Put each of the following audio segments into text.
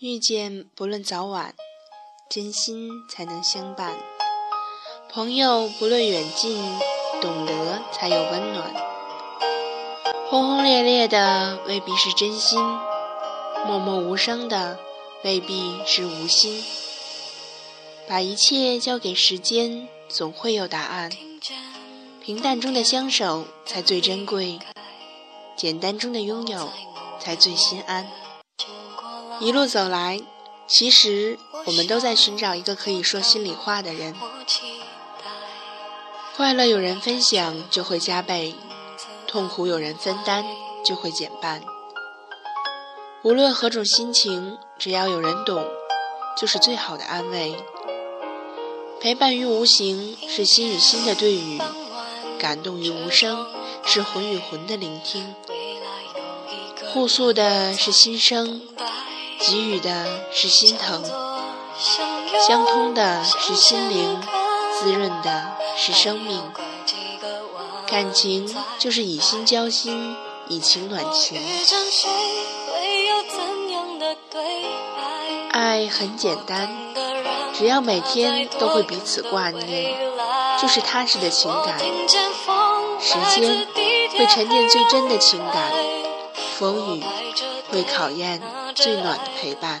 遇见不论早晚，真心才能相伴；朋友不论远近，懂得才有温暖。轰轰烈烈的未必是真心，默默无声的未必是无心。把一切交给时间，总会有答案。平淡中的相守才最珍贵，简单中的拥有才最心安。一路走来，其实我们都在寻找一个可以说心里话的人。快乐有人分享就会加倍，痛苦有人分担就会减半。无论何种心情，只要有人懂，就是最好的安慰。陪伴于无形，是心与心的对语。感动于无声，是魂与魂的聆听；互诉的是心声，给予的是心疼；相通的是心灵，滋润的是生命。感情就是以心交心，以情暖情。爱很简单，只要每天都会彼此挂念。就是踏实的情感，时间会沉淀最真的情感，风雨会考验最暖的陪伴。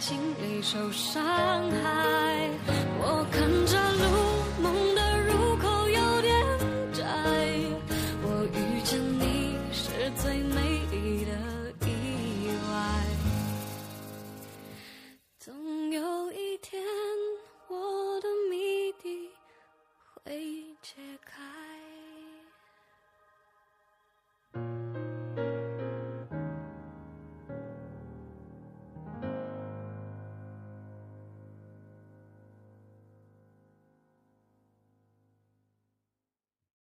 心里受伤害我看